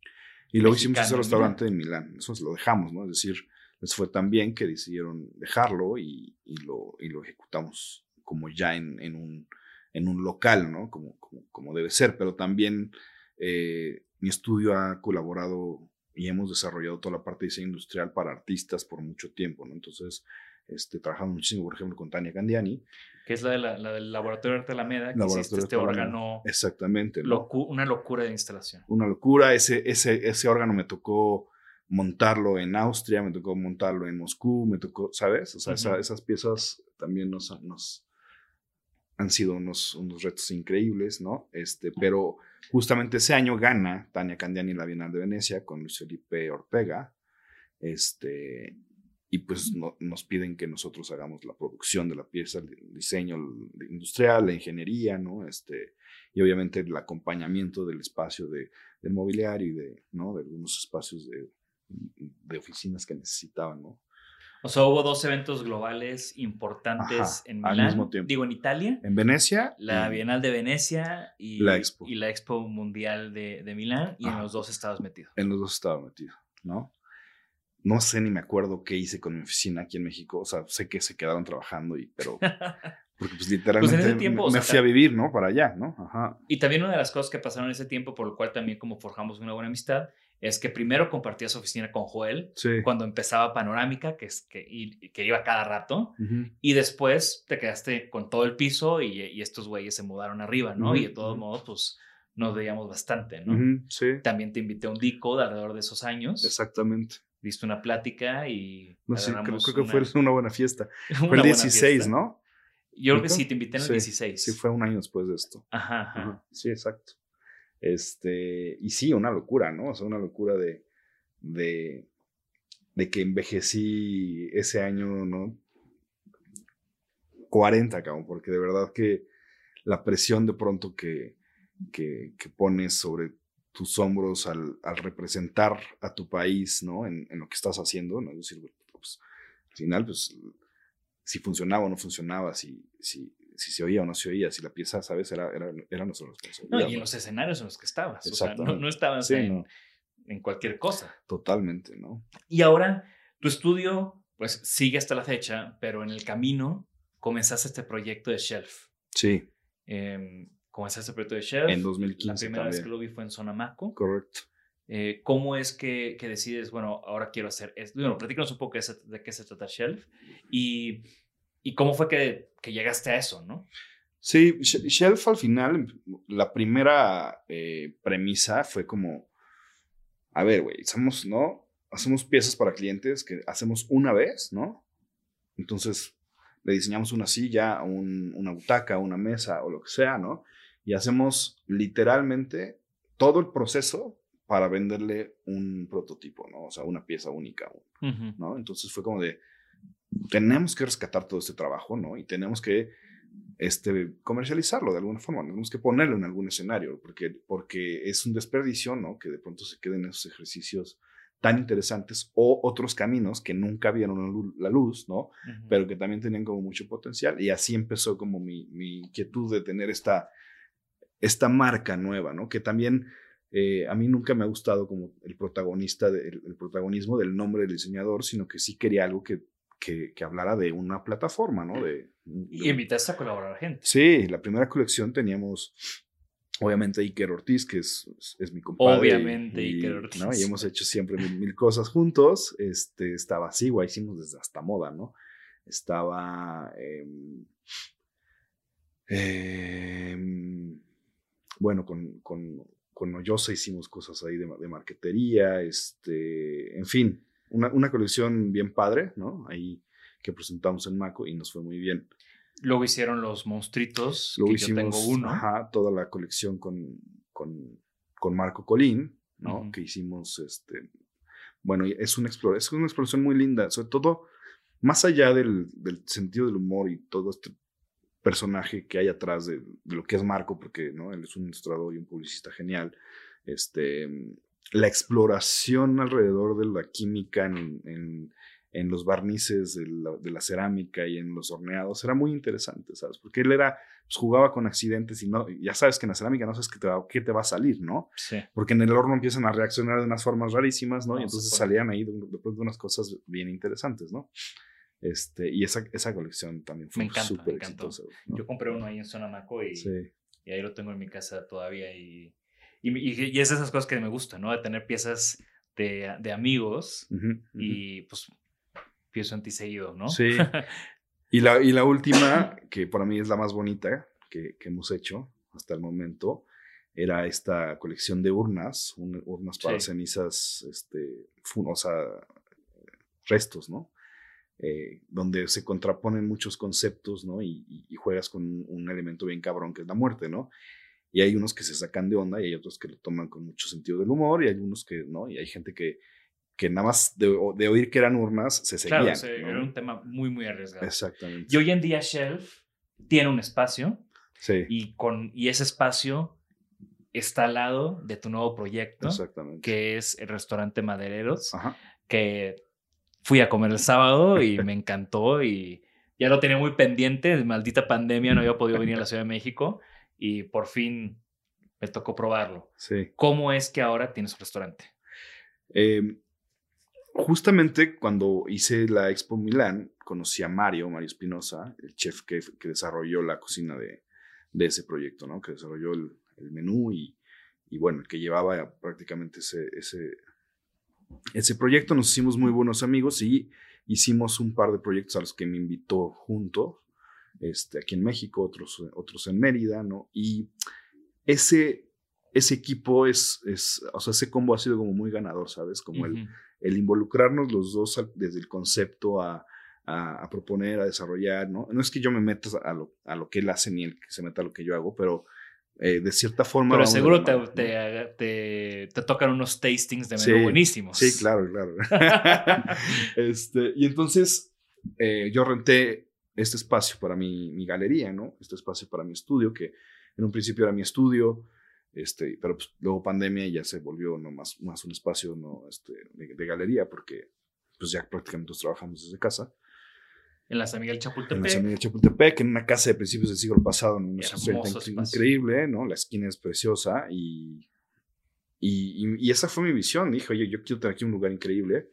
Y luego hicimos ese restaurante en Milán. Eso lo dejamos, ¿no? Es decir, les fue tan bien que decidieron dejarlo y, y lo, y lo ejecutamos como ya en, en un, en un local, ¿no? Como, como, como debe ser. Pero también eh, mi estudio ha colaborado y hemos desarrollado toda la parte de diseño industrial para artistas por mucho tiempo, ¿no? Entonces, este, trabajamos muchísimo, por ejemplo, con Tania Candiani. que es la, de la, la del Laboratorio de Arte Alameda, que Laboratorio hiciste este órgano, Exactamente, ¿no? locu- una locura de instalación. una locura. Ese, ese, ese órgano me tocó montarlo en Austria, me tocó montarlo en Moscú, me tocó, ¿sabes? O sea, esa- Ujú. esas piezas también nos, nos han sido unos, unos retos increíbles, ¿no? Este, pero justamente ese año gana Tania Candiani la Bienal de Venecia con Luis Felipe Ortega, este, y pues no- nos piden que nosotros hagamos la producción de la pieza, el diseño industrial, la ingeniería, ¿no? Este, y obviamente el acompañamiento del espacio de, del mobiliario y de, ¿no? de algunos espacios de, de oficinas que necesitaban, ¿no? O sea, hubo dos eventos globales importantes Ajá, en al Milán. mismo tiempo. Digo, en Italia. En Venecia. La Bienal de Venecia y La Expo. y la Expo Mundial de, de Milán y en Ajá. los dos estados metidos. En los dos estaba metido, ¿no? No sé ni me acuerdo qué hice con mi oficina aquí en México. O sea, sé que se quedaron trabajando, y, pero Porque pues literalmente Pues, en ese tiempo, me, o sea, me fui a vivir, ¿no? Para allá, ¿no? Ajá. Y también una de las cosas que pasaron en ese tiempo, por lo cual también como forjamos una buena amistad, es que primero compartías oficina con Joel Sí. cuando empezaba Panorámica, que, es, que, y- que iba cada rato, y después te quedaste con todo el piso y, y estos güeyes se mudaron arriba, ¿no? Y de todos modos, pues nos veíamos bastante, ¿no? Sí. También te invité a un dico de alrededor de esos años. Exactamente. Diste una plática y. No sé, creo, que una- fue una buena fiesta. una Fue el buena 16, fiesta. ¿no? Yo creo que sí, te invité en el Sí, 16. Sí, fue un año después de esto. Ajá, ajá. Ajá, Sí, exacto. Este, y sí, una locura, ¿no? O sea, una locura de, de, de que envejecí ese año, ¿no? 40, cabrón, porque de verdad que la presión de pronto que, que, que pones sobre tus hombros al, al representar a tu país, ¿no? En, en lo que estás haciendo, ¿no? Es decir, pues, al final, pues, si funcionaba o no funcionaba, si, si, si se oía o no se oía, si la pieza, ¿sabes? Era, era, era nuestra No, y en los escenarios en los que estabas. O sea, no, no estabas Sí, en, no. en cualquier cosa. Totalmente, ¿no? Y ahora, tu estudio, pues sigue hasta la fecha, pero en el camino comenzaste este proyecto de Shelf. Sí, Eh, comenzaste el proyecto de Shelf. en La 2015 primera vez que también. lo vi fue en Sonamaco. Correcto. Eh, ¿Cómo es que, que decides, bueno, ahora quiero hacer esto? Bueno, platícanos un poco de, qué se trata Shelf y, y cómo fue que, que llegaste a eso, ¿no? Sí, Sh- Shelf al final, la primera eh, premisa fue como, a ver, güey, somos, ¿no? Hacemos piezas para clientes que hacemos una vez, ¿no? Entonces, le diseñamos una silla, un- una butaca, una mesa o lo que sea, ¿no? Y hacemos literalmente todo el proceso para venderle un prototipo, ¿no? O sea, una pieza única, ¿no? Entonces fue como de, tenemos que rescatar todo este trabajo, ¿no? Y tenemos que este, comercializarlo de alguna forma, tenemos que ponerlo en algún escenario, porque, porque es un desperdicio, ¿no? Que de pronto se queden esos ejercicios tan interesantes o otros caminos que nunca vieron la lu- la luz, ¿no? Pero que también tenían como mucho potencial. Y así empezó como mi, mi inquietud de tener esta, esta marca nueva, ¿no? Que también eh, a mí nunca me ha gustado como el protagonista, de- el, el protagonismo del nombre del diseñador, sino que sí quería algo que, que, que hablara de una plataforma, ¿no? De, de Y invitaste a colaborar a gente. Sí, la primera colección teníamos, obviamente, Iker Ortiz, que es, es, mi compadre. Obviamente, y, Iker Ortiz. ¿no? Y hemos hecho siempre mil, mil cosas juntos. Este, estaba Sigua, hicimos desde hasta moda, ¿no? Estaba... em, em, bueno, con, con, con Oyosa hicimos cosas ahí de, de marquetería, este, en fin, una, una colección bien padre, ¿no? Ahí que presentamos en Maco y nos fue muy bien. Luego hicieron los monstruitos, Luego que hicimos yo tengo uno. ajá, toda la colección con, con, con Marco Colín, ¿no? Que hicimos, este, bueno, es una, es una exploración muy linda, sobre todo, más allá del, del sentido del humor y todo este personaje que hay atrás de, de lo que es Marco, porque, ¿no? Él es un ilustrador y un publicista genial, este, la exploración alrededor de la química en, en, en los barnices de la, de la cerámica y en los horneados era muy interesante, ¿sabes? Porque él era, pues, jugaba con accidentes y no, ya sabes que en la cerámica no sabes qué te va, qué te va a salir, ¿no? Sí. Porque en el horno empiezan a reaccionar de unas formas rarísimas, ¿no? No, y entonces salían ahí de, de pronto unas cosas bien interesantes, ¿no? Este, y esa, esa colección también fue súper exitosa. ¿no? Yo compré uno ahí en Sonamaco y, Sí, y ahí lo tengo en mi casa todavía. Y, y, y- es de esas cosas que me gustan, ¿no? De tener piezas de, de amigos y pues pienso en ti seguido, ¿no? Sí. Y la, y la última, que para mí es la más bonita que, que hemos hecho hasta el momento, era esta colección de urnas, un- urnas para Sí. cenizas, este, fun- o sea, restos, ¿no? Eh, donde se contraponen muchos conceptos, ¿no? Y, y- y juegas con un, un elemento bien cabrón que es la muerte, ¿no? Y hay unos que se sacan de onda y hay otros que lo toman con mucho sentido del humor y hay unos que, ¿no? Y hay gente que, que nada más de, de oír que eran urnas se seguían. Claro, ¿no? era un tema muy, muy arriesgado. Exactamente. Y hoy en día Shelf tiene un espacio sí, y, con, y ese espacio está al lado de tu nuevo proyecto, exactamente. que es el restaurante Madereros, Ajá. que fui a comer el sábado y me encantó y ya lo tenía muy pendiente, maldita pandemia, no había podido venir a la Ciudad de México y por fin me tocó probarlo. Sí. ¿Cómo es que ahora tienes un restaurante? Eh, justamente cuando hice la Expo Milán, conocí a Mario, Mario Espinosa, el chef que, que, desarrolló la cocina de, de, ese proyecto, ¿no? Que desarrolló el, el menú y, y, bueno, que llevaba prácticamente ese, ese, ese proyecto. Nos hicimos muy buenos amigos y hicimos un par de proyectos a los que me invitó junto, este, aquí en México, otros, otros en Mérida, ¿no? Y ese, ese equipo es, es, o sea, ese combo ha sido como muy ganador, ¿sabes? Como el, el involucrarnos los dos desde el concepto a, a, proponer, a desarrollar, ¿no? No es que yo me meta a lo, a lo que él hace ni él que se meta a lo que yo hago, pero eh, de cierta forma. Pero seguro te, te, te, tocan unos tastings de menú buenísimos. Sí, claro, claro. este, y entonces eh, yo renté este espacio para mi, mi, galería, ¿no? Este espacio para mi estudio, que en un principio era mi estudio, este, pero pues, luego pandemia ya se volvió no más, más un espacio no, este, de, galería, porque pues ya prácticamente trabajamos desde casa. En la San Miguel Chapultepec. En la San Miguel Chapultepec, en una casa de principios del siglo pasado, en una increíble, ¿no? La esquina es preciosa y, y, y, esa fue mi visión. Dije, oye, yo quiero tener aquí un lugar increíble.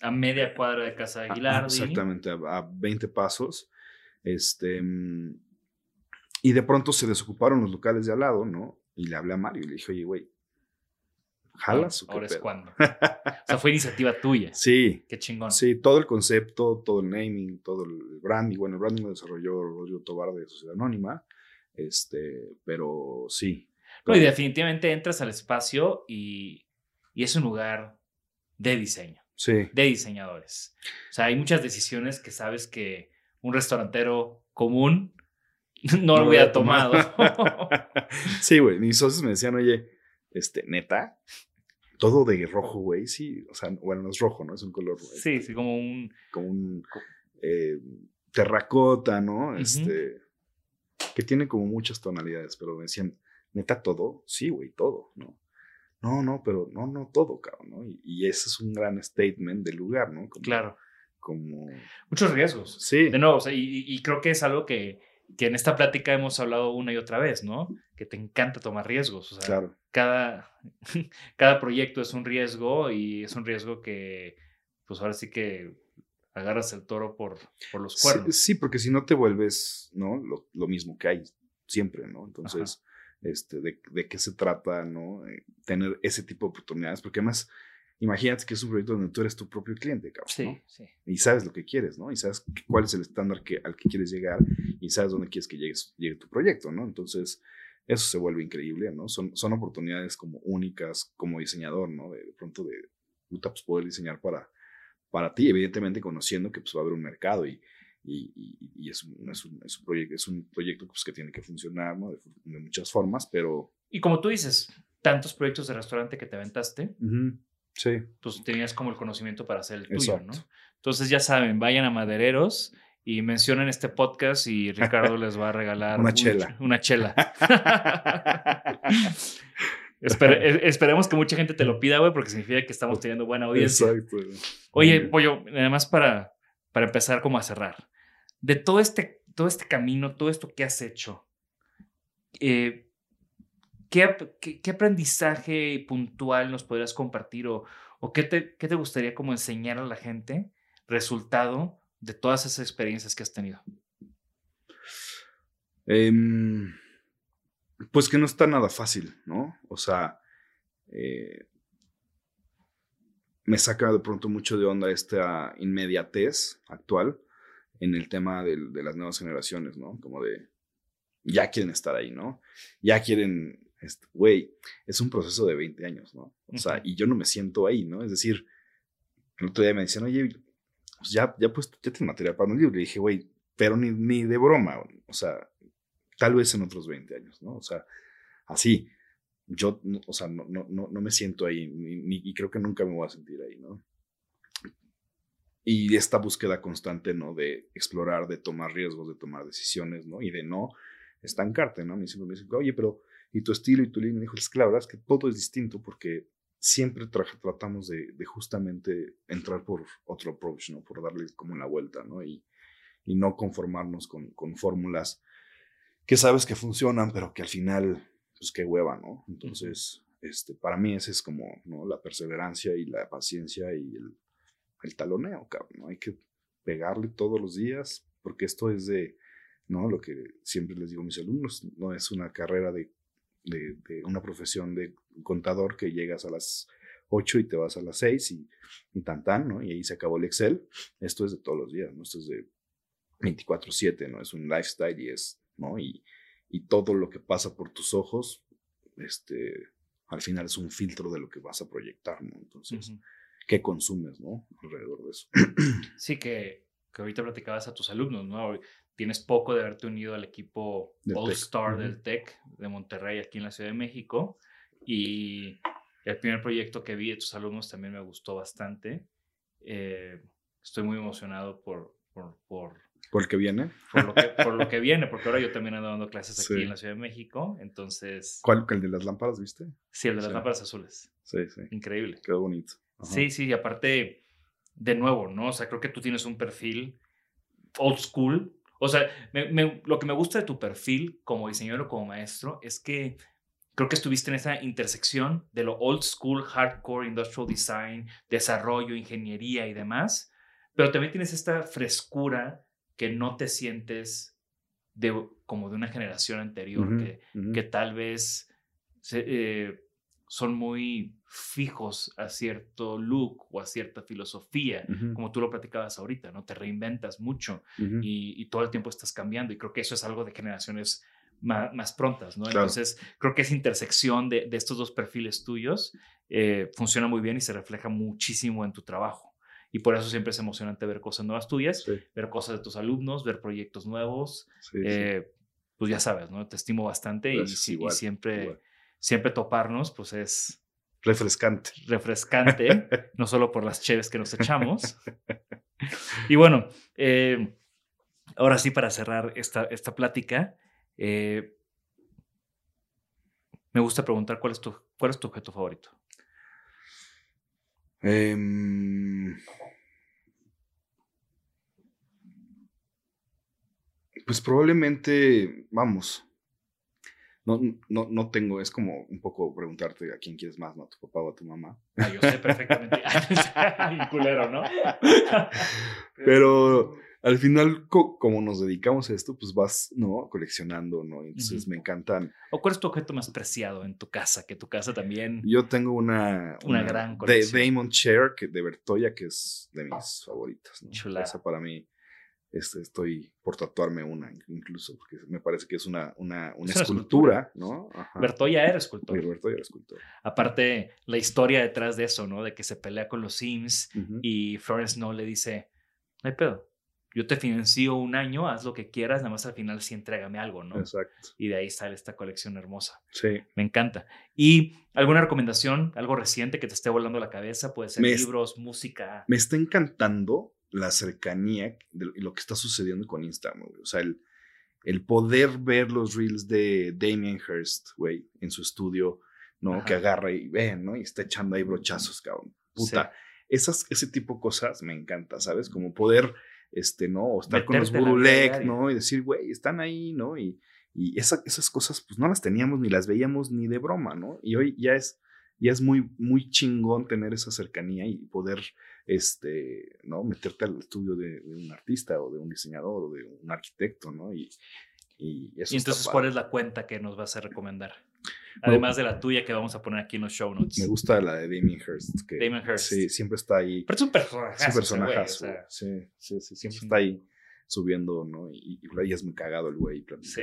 A media cuadra de Casa de Aguilar. Exactamente, a, a 20 pasos. Este, mm, y de pronto se desocuparon los locales de al lado, ¿no? Y le hablé a Mario y le dije, oye, güey, ¿jalas? ahora es cuando. o sea, fue iniciativa tuya. Sí. Qué chingón. Sí, todo el concepto, todo el naming, todo el branding. Bueno, el branding lo desarrolló Rodrigo Tobar de Sociedad Anónima. Este, pero sí. No, y definitivamente entras al espacio y, y es un lugar de diseño. Sí. De diseñadores. O sea, hay muchas decisiones que sabes que un restaurantero común no, lo hubiera tomado. sí, güey. Mis socios me decían, oye, este, neta, todo de rojo, güey. Sí, o sea, bueno, no es rojo, ¿no? Es un color. Sí, este, sí, como un. Como un. Eh, terracota, ¿no? Este. Que tiene como muchas tonalidades, pero me decían, neta, todo. Sí, güey, todo, ¿no? No, no, pero no, no todo, cabrón, ¿no? Y, ese es un gran statement del lugar, ¿no? claro. Como. Muchos riesgos. Sí. De nuevo, o sea, y, y creo que es algo que que en esta plática hemos hablado una y otra vez, ¿no? Que te encanta tomar riesgos. O sea, claro. Cada, cada proyecto es un riesgo y es un riesgo que, pues ahora sí que agarras el toro por, por los cuernos. Sí, porque si no te vuelves, ¿no? Lo, lo mismo que hay siempre, ¿no? Entonces, este, de, de, qué se trata, ¿no? Eh, tener ese tipo de oportunidades, porque además imagínate que es un proyecto donde tú eres tu propio cliente, cabrón. Sí, ¿no? sí. Y sabes lo que quieres, ¿no? Y sabes cuál es el estándar que, al que quieres llegar y sabes dónde quieres que llegues, llegue tu proyecto, ¿no? Entonces, eso se vuelve increíble, ¿no? Son, son oportunidades como únicas como diseñador, ¿no? De, pronto de, puta, pues poder diseñar para, para ti, evidentemente conociendo que pues va a haber un mercado y, y, y, es, un, es, un, es, un, proyecto, es un proyecto pues, que tiene que funcionar, ¿no? De, de, muchas formas, pero... Y como tú dices, tantos proyectos de restaurante que te aventaste. Uh -huh. Sí. Pues tenías como el conocimiento para hacer el tuyo, Exacto. ¿no? Entonces ya saben, vayan a Madereros y mencionen este podcast y Ricardo les va a regalar una chela. Un, una chela. Espere, esperemos que mucha gente te lo pida, güey, porque significa que estamos teniendo buena audiencia. Exacto. Oye, Pollo, además para, para empezar como a cerrar. De todo este, todo este camino, todo esto que has hecho, eh, ¿qué, qué, qué, aprendizaje puntual nos podrías compartir o, o qué, te, qué te gustaría como enseñar a la gente resultado de todas esas experiencias que has tenido? Eh, pues que no está nada fácil, ¿no? O sea, eh, me saca de pronto mucho de onda esta inmediatez actual en el tema de, de las nuevas generaciones, ¿no? Como de, ya quieren estar ahí, ¿no? Ya quieren, güey, es un proceso de 20 años, ¿no? O sea, uh -huh. y yo no me siento ahí, ¿no? Es decir, el otro día me decían, oye, pues ya, ya, pues, ya tienes material para un libro. Y dije, güey, pero ni, ni de broma, o sea, tal vez en otros 20 años, ¿no? O sea, así, yo, o sea, no, no, no me siento ahí, ni, ni, y creo que nunca me voy a sentir ahí, ¿no? Y esta búsqueda constante, ¿no? De explorar, de tomar riesgos, de tomar decisiones, ¿no? Y de no estancarte, ¿no? A mí siempre me dicen, oye, pero, ¿y tu estilo y tu línea? Me dijo, es que la verdad es que todo es distinto porque siempre tra tratamos de, de, justamente entrar por otro approach, ¿no? Por darle como una vuelta, ¿no? Y, y no conformarnos con, con fórmulas que sabes que funcionan, pero que al final, pues qué hueva, ¿no? Entonces, este, para mí ese es como, ¿no? La perseverancia y la paciencia y el, el taloneo, cabrón, ¿no? Hay que pegarle todos los días, porque esto es de, ¿no? Lo que siempre les digo a mis alumnos, no es una carrera de, de, de una profesión de contador que llegas a las 8 y te vas a las 6 y, y tan tan, ¿no? Y ahí se acabó el Excel. Esto es de todos los días, ¿no? Esto es de 24/7, ¿no? Es un lifestyle y es, ¿no? Y, y todo lo que pasa por tus ojos, este, al final es un filtro de lo que vas a proyectar, ¿no? Entonces, ¿qué consumes, ¿no? Alrededor de eso. Sí, que, que ahorita platicabas a tus alumnos, ¿no? Tienes poco de haberte unido al equipo Del All Tec. Star Ujú. del TEC de Monterrey aquí en la Ciudad de México. Y el primer proyecto que vi de tus alumnos también me gustó bastante. Eh, estoy muy emocionado por, por, por, ¿Por que viene? por lo que, por lo que viene, porque ahora yo también ando dando clases aquí Sí. en la Ciudad de México. Entonces, ¿Cuál? ¿El de las lámparas, viste? sí, el de las Sí. lámparas azules. Sí, sí. Increíble. Quedó bonito. Ajá. Sí, sí, y aparte, de nuevo, ¿no? O sea, creo que tú tienes un perfil old school. O sea, me- me- lo que me gusta de tu perfil como diseñador o como maestro es que creo que estuviste en esa intersección de lo old school, hardcore, industrial design, desarrollo, ingeniería y demás, pero también tienes esta frescura que no te sientes de, como de una generación anterior, que, que tal vez se- eh, son muy fijos a cierto look o a cierta filosofía, como tú lo platicabas ahorita, ¿no? Te reinventas mucho y, y todo el tiempo estás cambiando y creo que eso es algo de generaciones ma- más, prontas, ¿no? Claro. Entonces, creo que esa intersección de, de estos dos perfiles tuyos eh, funciona muy bien y se refleja muchísimo en tu trabajo. Y por eso siempre es emocionante ver cosas nuevas tuyas, Sí, ver cosas de tus alumnos, ver proyectos nuevos. sí, sí. Eh, Pues ya sabes, ¿no? Te estimo bastante y, Gracias, si- y igual, siempre, igual. siempre toparnos, pues es Refrescante. refrescante, no solo por las cheves que nos echamos. Y bueno, eh, ahora sí, para cerrar esta, esta plática, eh, me gusta preguntar cuál es tu, cuál es tu objeto favorito. Em, pues probablemente, vamos, no, no, no tengo, es como un poco preguntarte a quién quieres más, ¿no? ¿A tu papá o a tu mamá? Ah, yo sé perfectamente. Culero, ¿no? Pero al final, co- como nos dedicamos a esto, pues vas, ¿no? Coleccionando, ¿no? Entonces me encantan. ¿O cuál es tu objeto más preciado en tu casa? Que tu casa también... Yo tengo una, Una gran de colección. Damon Chair que, de Bertoya, que es de mis favoritas. ¿no? Chulada. Esa para mí, este, estoy por tatuarme una incluso, porque me parece que es una, una, una Es una escultura, ¿no? Ajá. Bertoya era escultor. Bertoya era escultor. Aparte, la historia detrás de eso, ¿no? De que se pelea con los Sims Ujú. y Florence no le dice, no hay pedo, yo te financio un año, haz lo que quieras, nada más al final sí entrégame algo, ¿no? Exacto. Y de ahí sale esta colección hermosa. Sí. Me encanta. ¿Y alguna recomendación, algo reciente que te esté volando la cabeza? Puede ser Me- libros, música. Me está encantando la cercanía de lo- que está sucediendo con Instagram, güey. O sea, el, el poder ver los reels de Damien Hirst, güey, en su estudio, ¿no? Ajá. Que agarra y ven, ¿no? Y está echando ahí brochazos, cabrón. Puta. Esas, ese tipo de cosas me encanta, ¿sabes? Como poder, este, ¿no? O estar con los Burulek. ¿no? Y decir, güey, están ahí, ¿no? Y, y esa- esas cosas, pues no las teníamos ni las veíamos ni de broma, ¿no? Y hoy ya es, ya es muy, muy chingón tener esa cercanía y poder, este, ¿no? Meterte al estudio de, de un artista o de un diseñador o de un arquitecto, ¿no? Y, y eso Y entonces. ¿cuál es la cuenta que nos vas a recomendar? Además de la tuya que vamos a poner aquí en los show notes. Me gusta la de Damien Hirst. Que, Damien Hirst. Sí, siempre está ahí. Pero es un personaje. Es un personajazo. sí, sí, sí. Siempre Sí. está ahí subiendo, ¿no? Y, y, y es muy cagado el güey. Sí.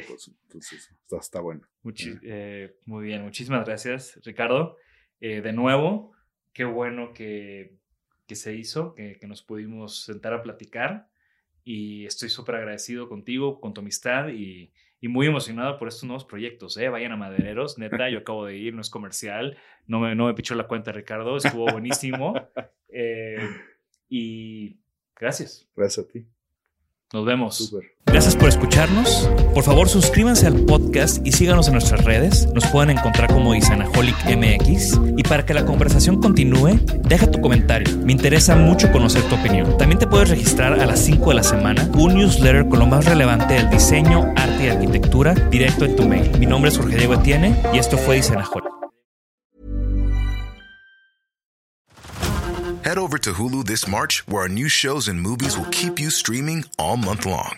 Entonces, está, está bueno. Muchi- eh, muy bien, muchísimas gracias, Ricardo. Eh, de nuevo, qué bueno que, que se hizo, que, que nos pudimos sentar a platicar y estoy súper agradecido contigo, con tu amistad y, y muy emocionado por estos nuevos proyectos. ¿eh? Vayan a Madereros, neta, yo acabo de ir, no es comercial, no me, no me pichó la cuenta Ricardo, estuvo buenísimo. Eh, y gracias, Gracias a ti. nos vemos. Súper. Gracias por escucharnos. Por favor, suscríbanse al podcast y síganos en nuestras redes. Nos pueden encontrar como Isanaholic MX. Y para que la conversación continúe, deja tu comentario. Me interesa mucho conocer tu opinión. También te puedes registrar a las 5 de la semana un newsletter con lo más relevante del diseño, arte y arquitectura directo en tu mail. Mi nombre es Jorge Diego Etienne y esto fue Isanaholic. Head over to Hulu this March, where our new shows and movies will keep you streaming all month long.